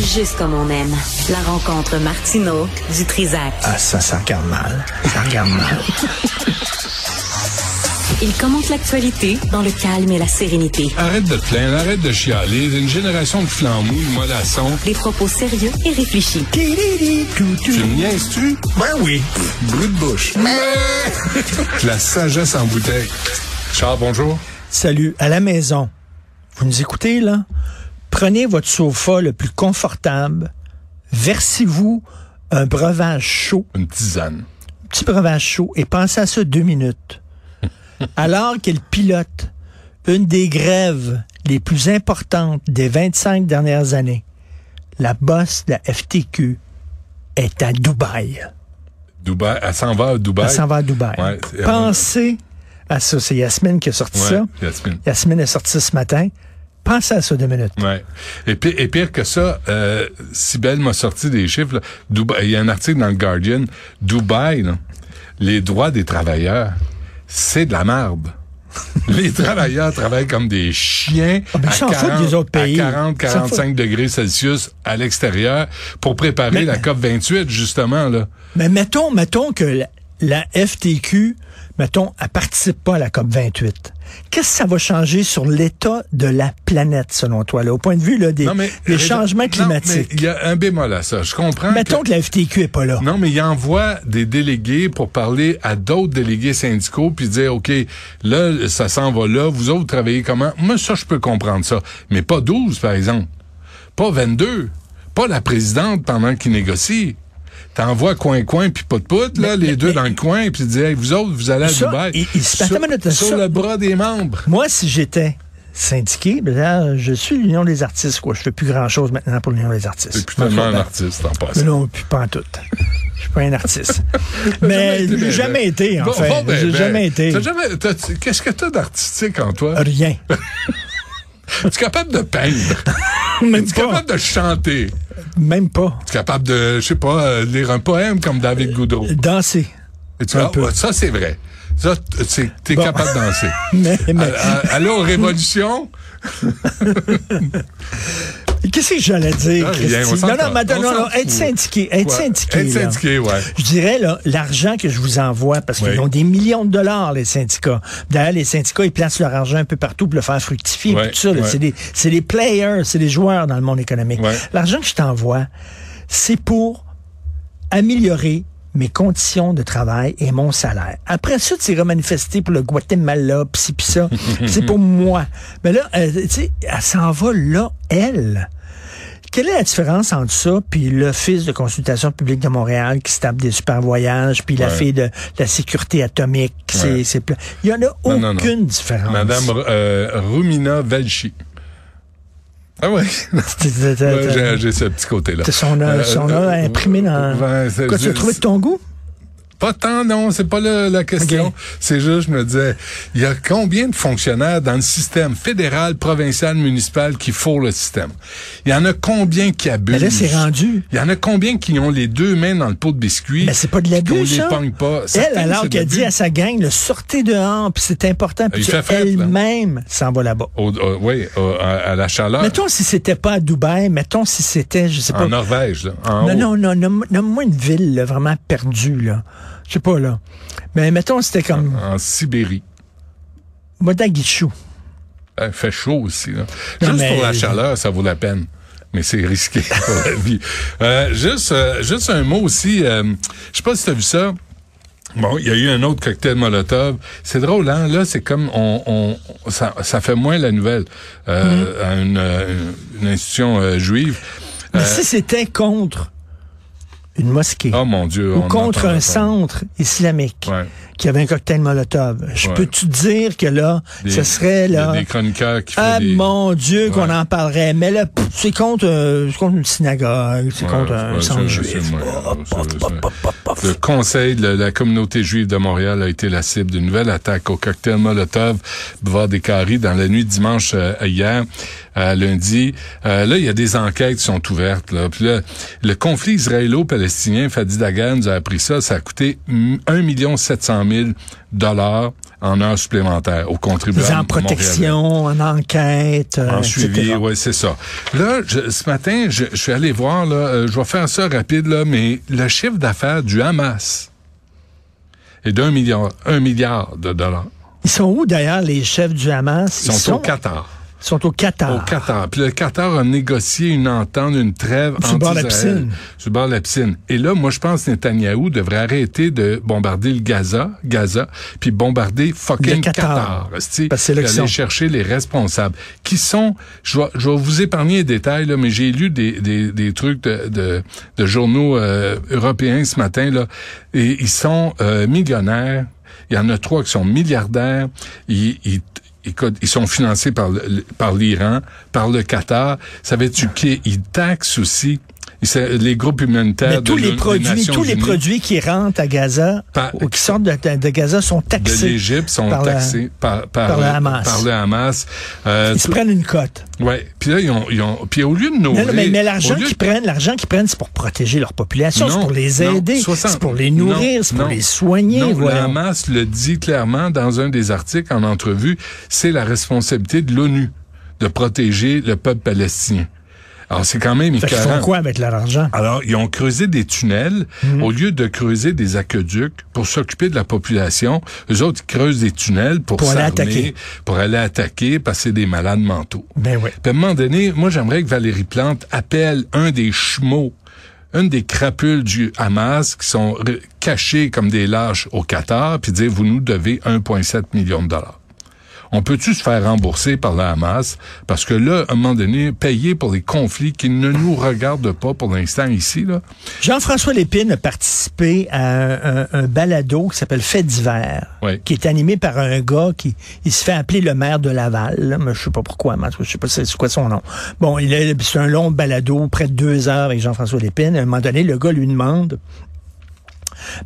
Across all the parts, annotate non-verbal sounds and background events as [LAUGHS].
Juste comme on aime. La rencontre Martino du Trizac. Ah, ça, ça regarde mal. Ça regarde mal. Il commente l'actualité dans le calme et la sérénité. Arrête de te plaindre, arrête de chialer. Une génération de flambous, de mollassons. Des propos sérieux et réfléchis. Tu me niaises-tu? Ben oui. Brut de bouche. La sagesse en bouteille. Charles, bonjour. Salut. À la maison. Vous nous écoutez, là? Prenez votre sofa le plus confortable. Versez-vous un breuvage chaud. Une tisane. Un petit breuvage chaud. Et pensez à ça deux minutes. [LAUGHS] Alors qu'elle pilote une des grèves les plus importantes des 25 dernières années, la bosse de la FTQ est à Dubaï. Dubaï, elle s'en va à Dubaï? Elle s'en va à Dubaï. Ouais, Pensez à ça. C'est Yasmine qui a sorti Ouais, ça. Yasmine. Yasmine est sortie ce matin. Pensez à ça deux minutes. Ouais. Et, pi- et pire que ça, euh, Sibelle m'a sorti des chiffres. là. Dubaï- il y a un article dans le Guardian. Dubaï, là, les droits des travailleurs, c'est de la merde. [LAUGHS] les travailleurs travaillent comme des chiens Ah, ben, à, ils s'en foutent 40, des autres pays. à 40, Ils s'en 45 degrés Celsius à l'extérieur pour préparer Mais- la COP 28, justement. là. Mais mettons, mettons que la, la FTQ, mettons, elle participe pas à la COP 28. Qu'est-ce que ça va changer sur l'état de la planète, selon toi, là, au point de vue là, des, Non, mais- des changements climatiques? Il y a un bémol à ça. Je comprends. mettons que- que la FTQ est pas là. Non, mais il envoie des délégués pour parler à d'autres délégués syndicaux puis dire OK, là ça s'en va là, vous autres travaillez comment? Moi ça je peux comprendre ça, mais pas 12 par exemple. Pas 22. Pas la présidente pendant qu'il négocie. T'envoies coin-coin puis pas de poudre, là, Mais- les mais- deux mais- dans le coin, puis dis, hey, vous autres, vous allez à Ça, Dubaï. il- il- sur, sur ça- le bras des membres. Moi, si j'étais syndiqué, ben là, je suis l'Union des artistes, quoi. Je fais plus grand-chose maintenant pour l'Union des artistes. C'est plus tellement un Ben, artiste en mais passant. non, puis pas en tout. Je suis pas un artiste. [LAUGHS] Mais j'ai ben, jamais été, en Bon, fait. bon, ben, J'ai ben, jamais été. Qu'est-ce que t'as d'artistique en toi? Rien. [LAUGHS] Tu es capable de peindre? Même Tu es capable de chanter? Même pas. Tu es capable de, je sais pas, euh, lire un poème comme David Goudreau. Danser. Et tu un peu. ouais, ça, c'est vrai. Ça, t'es Bon. capable de danser. [LAUGHS] Mais, mais- Allô, Révolution? [LAUGHS] Qu'est-ce que j'allais dire? Ah, Christy? s'en non, non, non, non, être syndiqué, être Ouais. syndiqué. Être syndiqué, ouais. Je dirais, là, l'argent que je vous envoie, parce qu'ils Oui. ont des millions de dollars, les syndicats. D'ailleurs, les syndicats, ils placent leur argent un peu partout pour le faire fructifier. Ouais, tout ça, ouais. c'est des, c'est des players, c'est des joueurs dans le monde économique. L'argent que je t'envoie, c'est pour améliorer mes conditions de travail et mon salaire. Après ça, tu iras manifester pour le Guatemala, pis pis ça. [LAUGHS] c'est pour moi. Mais là, euh, tu sais, elle s'en va là, elle. Quelle est la différence entre ça puis l'Office de consultation publique de Montréal qui se tape des super voyages puis la Ouais. fille de la sécurité atomique? C'est, Ouais. c'est plein. Il y en a Non, non, non. aucune différence. Madame euh, Rumina Velchi. Ah ouais? [LAUGHS] J'ai, ce petit côté-là. son, Euh, son nom euh, imprimé dans... ouais, c'est- Quoi, tu l'as trouvé de ton goût? Pas tant, non, c'est pas le- la question. C'est juste, je me disais, il y a combien de fonctionnaires dans le système fédéral, provincial, municipal qui fourrent le système? Il y en a combien qui abusent? Mais là, c'est rendu. Il y en a combien qui ont les deux mains dans le pot de biscuits? Mais c'est pas de puis l'abus, ça. pas? Elle, alors qu'elle dit à sa gang, le sortez dehors, puis c'est important, puis fret, là. elle-même s'en va là-bas. Oui, à, à la chaleur. Mettons si c'était pas à Dubaï, mettons si c'était, je sais pas. en Norvège, là, en non, non, non, nomme- nomme-moi une ville là, vraiment perdue, là. Je sais pas, là. Mais mettons c'était comme En Sibérie. Modaguichou. Il fait chaud aussi. Là. Juste mais- pour la chaleur, ça vaut la peine. Mais c'est risqué [LAUGHS] pour la vie. Euh, juste, euh, juste un mot aussi. euh, je sais pas si tu as vu ça. Bon, il y a eu un autre cocktail Molotov. C'est drôle, hein? Là, c'est comme on, on ça, ça fait moins la nouvelle euh, à une, euh, une institution euh, juive. Mais Euh, si c'était contre une mosquée oh mon Dieu. ou on contre un centre islamique Ouais. qui avait un cocktail Molotov, je Ouais. peux-tu dire que là, Des- ce serait il y a là... Des chroniqueurs qui Ah des... mon Dieu qu'on en parlerait. Mais là, c'est contre, euh, contre une synagogue, c'est contre un centre juif. Le conseil de la communauté juive de Montréal a été la cible d'une nouvelle attaque au cocktail Molotov boulevard des Caries dans la nuit dimanche euh, hier, à lundi. Euh, là, il y a des enquêtes qui sont ouvertes. Là. Puis là, le conflit israélo-palestinien, Fadi Dagan nous a appris ça, ça a coûté mm, 1 million 700 000 dollars en heures supplémentaires aux contribuables. En protection, en enquête, en euh, suivi, etc. oui, c'est ça. Là, je- ce matin, je, je suis allé voir, là, euh, je vais faire ça rapide, là, mais le chiffre d'affaires du Hamas est d'un milliard, un milliard de dollars. Ils sont où d'ailleurs les chefs du Hamas? Ils sont, au Qatar. Sont au Qatar. Au Qatar. Puis le Qatar a négocié une entente, une trêve Sur bord la piscine. Sur bord de la piscine. Et là, moi, je pense que Netanyahou devrait arrêter de bombarder le Gaza, Gaza, puis bombarder fucking Le Qatar. Qatar. Parce que aller chercher les responsables. Qui sont, je vais, je vais vous épargner les détails, là, mais j'ai lu des, des, des trucs de, de, de journaux euh, européens ce matin, là, et ils sont euh, millionnaires. Il y en a trois qui sont milliardaires. Ils, ils, Écoute, ils sont financés par, l'Iran, par le Qatar. Savais-tu qu'ils taxent aussi les groupes humanitaires Mais de tous les produits, Nations tous les produits qui rentrent à Gaza Par- ou qui sortent de, de- de Gaza sont de taxés. l'Égypte sont par la- taxés par, par, par le Hamas. par le Hamas. Euh, Ils se prennent une cote. ouais. Puis là, ils ont, ils ont, puis au lieu de nourrir, Non, non, mais, mais l'argent qu'ils de- prennent, l'argent qu'ils prennent, c'est pour protéger leur population, c'est pour les aider, 60 c'est pour les nourrir, c'est pour non. les soigner. Non, le. Hamas le dit clairement dans un des articles en entrevue, c'est la responsabilité de l'ONU de protéger le peuple palestinien. Alors, c'est quand même Fait qu'ils font écœurant. quoi avec leur argent? Alors, ils ont creusé des tunnels Mhm. au lieu de creuser des aqueducs pour s'occuper de la population. Eux autres, ils creusent des tunnels pour, Pour aller attaquer. pour aller attaquer, passer des malades mentaux. Ben oui. Puis à un moment donné, moi, j'aimerais que Valérie Plante appelle un des chmeaux, une des crapules du Hamas qui sont cachés comme des lâches au Qatar, puis dire, vous nous devez 1,7 million de dollars. On peut-tu se faire rembourser par le Hamas? Parce que là, à un moment donné, payer pour les conflits qui ne nous regardent pas pour l'instant ici, là. Jean-François Lépine a participé à un, balado qui s'appelle Fait Oui. qui est animé par un gars qui il se fait appeler le maire de Laval. là, mais je sais pas pourquoi, mais je sais pas c'est quoi son nom. Bon, il a- c'est un long balado, près de deux heures avec Jean-François Lépine. À un moment donné, le gars lui demande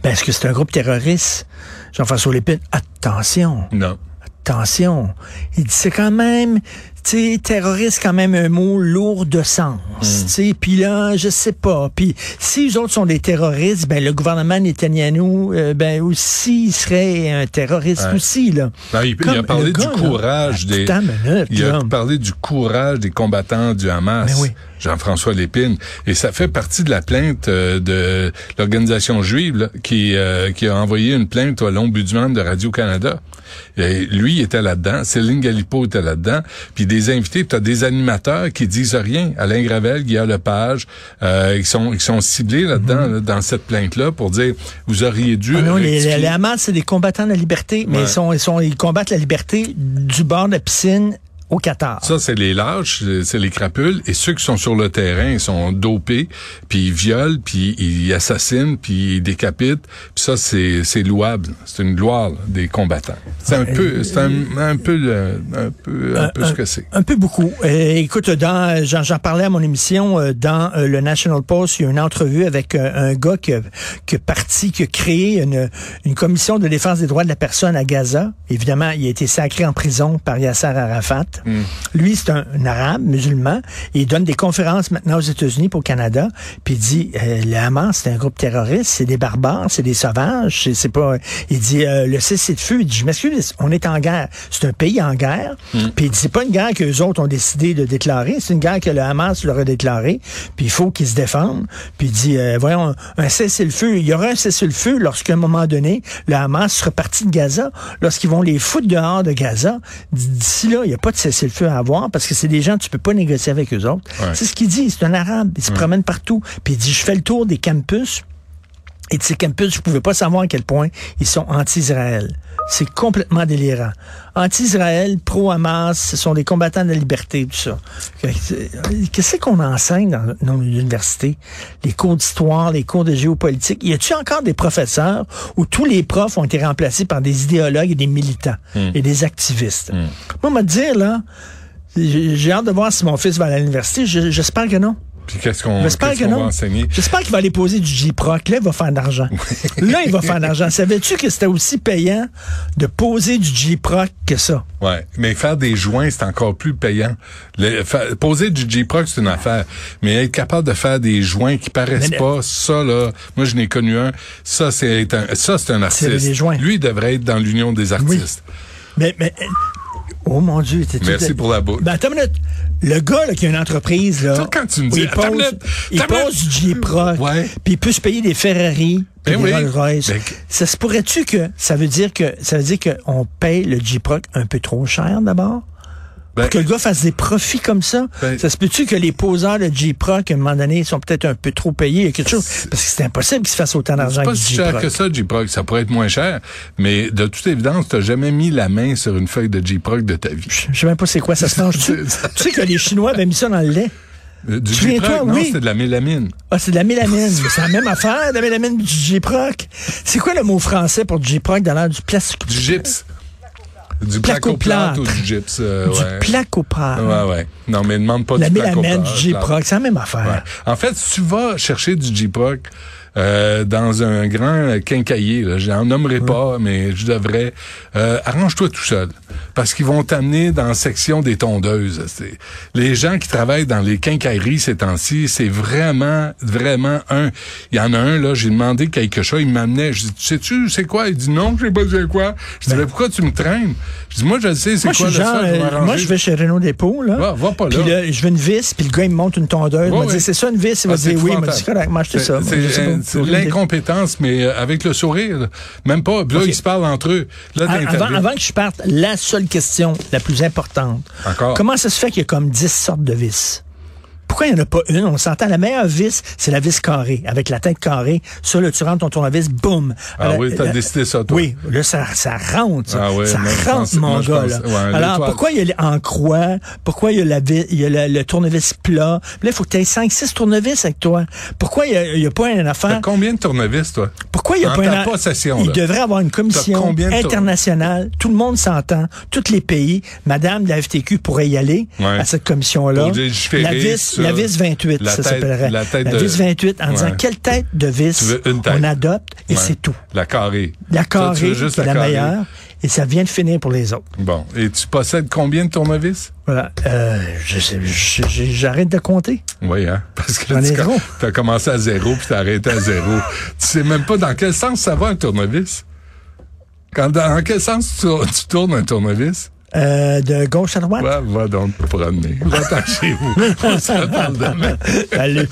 ben, est-ce que c'est un groupe terroriste? Jean-François Lépine, attention. Non. Attention. Il dit, c'est quand même, tu sais, terroriste, quand même un mot lourd de sens. Hmm. Tu sais, puis là, je sais pas. Puis si les autres sont des terroristes, ben le gouvernement Netanyahou, euh, ben aussi, il serait un terroriste Ouais. aussi, là. Non, il, a parlé du gars, là. courage des. Minute, il a parlé du courage des combattants du Hamas. Oui. Jean-François Lépine. Et ça fait partie de la plainte euh, de l'organisation juive là, qui, euh, qui a envoyé une plainte à l'ombudsman de Radio-Canada. Et lui était là-dedans, Céline Galipo était là-dedans, puis des invités, tu as des animateurs qui disent rien. Alain Gravel, Guillaume Lepage, euh, ils sont ils sont ciblés là-dedans, là, dans cette plainte-là, pour dire vous auriez dû. Mm-hmm. Ah non, les, les, les Hamas, c'est des combattants de la liberté, mais Ouais. ils, sont, ils, sont, ils combattent la liberté du bord de la piscine au Qatar. Ça, c'est les lâches, c'est- les crapules. Et ceux qui sont sur le terrain, ils sont dopés, puis ils violent, puis ils assassinent, puis ils décapitent. Puis ça, c'est c'est louable. C'est une gloire là, des combattants. C'est un peu, c'est un, un peu, le- un peu, un peu ce que c'est. Un peu beaucoup. Euh, écoute, dans j'en parlais à mon émission euh, dans euh, le National Post, il y a une entrevue avec euh, un gars qui a, qui a parti, qui a créé une, une commission de défense des droits de la personne à Gaza. Évidemment, il a été sacré en prison par Yasser Arafat. Lui, c'est un, un arabe musulman. Il donne des conférences maintenant aux États-Unis pour au Canada. Puis il dit euh, le Hamas, c'est un groupe terroriste, c'est des barbares, c'est des sauvages. C'est, pas. Il dit euh, le cessez-le-feu. Il dit je m'excuse, on est en guerre. C'est un pays en guerre. Puis il dit c'est pas une guerre que les autres ont décidé de déclarer. C'est une guerre que le Hamas leur a déclarée. Puis il faut qu'ils se défendent. Puis il dit euh, voyons un cessez-le-feu. Il y aura un cessez-le-feu lorsqu'à un moment donné le Hamas sera parti de Gaza, lorsqu'ils vont les foutre dehors de Gaza. D'ici là, il n'y a pas de cessez-le-feu à avoir parce que c'est des gens tu peux pas négocier avec eux autres. Ouais. C'est ce qu'il dit. C'est un arabe. Il se promène partout. Puis il dit je fais le tour des campus. Et de ces campus, je pouvais pas savoir à quel point ils sont anti-Israël. C'est complètement délirant. Anti-Israël, pro-Hamas, ce sont des combattants de la liberté, tout ça. Qu'est-ce qu'on enseigne dans nos universités? Les cours d'histoire, les cours de géopolitique. Y a-t-il encore des professeurs où tous les profs ont été remplacés par des idéologues et des militants et des activistes? Moi, me dire, là, j'ai hâte de voir si mon fils va à l'université. Je- J'espère que non. Puis qu'est-ce qu'on va enseigner? J'espère qu'il va aller poser du J-Proc. Là, il va faire de l'argent. [LAUGHS] Là, il va faire de l'argent. Savais-tu que c'était aussi payant de poser du J-Proc que ça? Ouais, mais faire des joints, c'est encore plus payant. Le- fa- poser du J-Proc, c'est une affaire. Mais être capable de faire des joints qui paraissent Mais- pas, ça, là, moi, je n'ai connu un. Ça, c'est un, ça, c'est un artiste. Lui, il devrait être dans l'union des artistes. Mais, mais, oh mon Dieu, t'es Merci pour la boucle. Ben, attends une minute. Le gars, là, qui a une entreprise, là. Ça, quand tu me dis, il pose, minute, il pose du. Ouais. Puis il peut se payer des Ferrari. Ben des oui. Rolls-Royce. Ben, Ça se pourrait-tu que, ça veut dire que, ça veut dire qu'on paye le J-Proc un peu trop cher d'abord? Ben, Pour que le gars fasse des profits comme ça? Ben- ça se peut-tu que les poseurs de J-Proc, à un moment donné, sont peut-être un peu trop payés? Quelque chose? Parce que c'est impossible qu'ils se fassent autant d'argent c'est que pas du si cher que ça, J-Proc. Ça pourrait être moins cher. Mais de toute évidence, t'as jamais mis la main sur une feuille de J-Proc de ta vie. Je sais même pas c'est quoi, ça se mange tu [LAUGHS] Tu sais que les Chinois avaient mis ça dans le lait. Euh, Du J-Proc, non, oui. c'est de la mélamine. Ah, c'est de la mélamine. C'est la même affaire, de la mélamine du J-Proc. C'est quoi le mot français pour J-Proc dans l'air du plastique? Du gypse. Du Placoplâtre. ou du euh, Du ouais. Ouais, ouais. Non, mais demande pas La du mélamine du J-Proc, c'est la même affaire. Ouais. En fait, si tu vas chercher du J-Proc euh, dans un grand quincailler, là, j'en nommerai pas, mais je devrais, euh, arrange-toi tout seul. Parce qu'ils vont t'amener dans la section des tondeuses. C'est- Les gens qui travaillent dans les quincailleries ces temps-ci, c'est vraiment, vraiment un. Il y en a un, là, j'ai demandé quelque chose, il m'amenait, je dis, tu sais-tu, c'est quoi? Il dit non, je sais pas c'est quoi. Je dis, mais pourquoi tu me traînes? Je dis, moi, je le sais, c'est Ben. Je quoi le genre, euh, moi, je vais chez Renault Dépôt, là. Va pas là. Puis là, je veux une vis, puis le gars, il me montre une tondeuse. il Ouais, m'a dit, c'est ça une vis? Il m'a Ah, dit, oui. Il m'a dit, correct, m'a acheté ça. L'incompétence, mais euh, avec le sourire. Même pas. Là, ils se parlent entre eux. Là, Avant, que je parte, la seule question la plus importante. Encore. Comment ça se fait qu'il y a comme 10 sortes de vis? Pourquoi il n'y en a pas une? On s'entend, la meilleure vis, c'est la vis carrée, avec la tête carrée. Ça, là, tu rentres ton tournevis, boum. Ah Euh, oui, t'as la- décidé ça, toi. Oui, là, ça, ça rentre, ça. Ah oui, ça rentre, pense- mon gars, pense- là. ouais, Alors, pourquoi il y a les- en croix? Pourquoi il y a, la vis- il y a le, le tournevis plat? Là, il faut que tu aies 5, 6 tournevis avec toi. Pourquoi il n'y a, il y a pas une T'as affaire? combien de tournevis, toi? Pourquoi il n'y a Dans pas une possession, Il là. devrait avoir une commission T'as internationale. Tout le monde s'entend. Tous les pays. Madame de la FTQ pourrait y aller Ouais. à cette commission-là. La vis, la vis 28, la ça s'appellerait. la tête de- vis 28 en disant quelle tête de vis Tu tête. on adopte et Ouais. c'est tout. La carrée. La tu carrée, c'est la, carrée. meilleure. Et ça vient de finir pour les autres. Bon. Et tu possèdes combien de tournevis? Voilà. Euh, j'arrête de compter. Oui, hein? [LAUGHS] Parce que tu as commencé à zéro puis t'as arrêté à zéro. [LAUGHS] tu sais même pas dans quel sens ça va un tournevis. Quand, dans quel sens tu, tu tournes un tournevis? Euh, de gauche à droite? Va, va donc te promener. Va-t'en chez vous. [LAUGHS] On se reparle demain. Salut.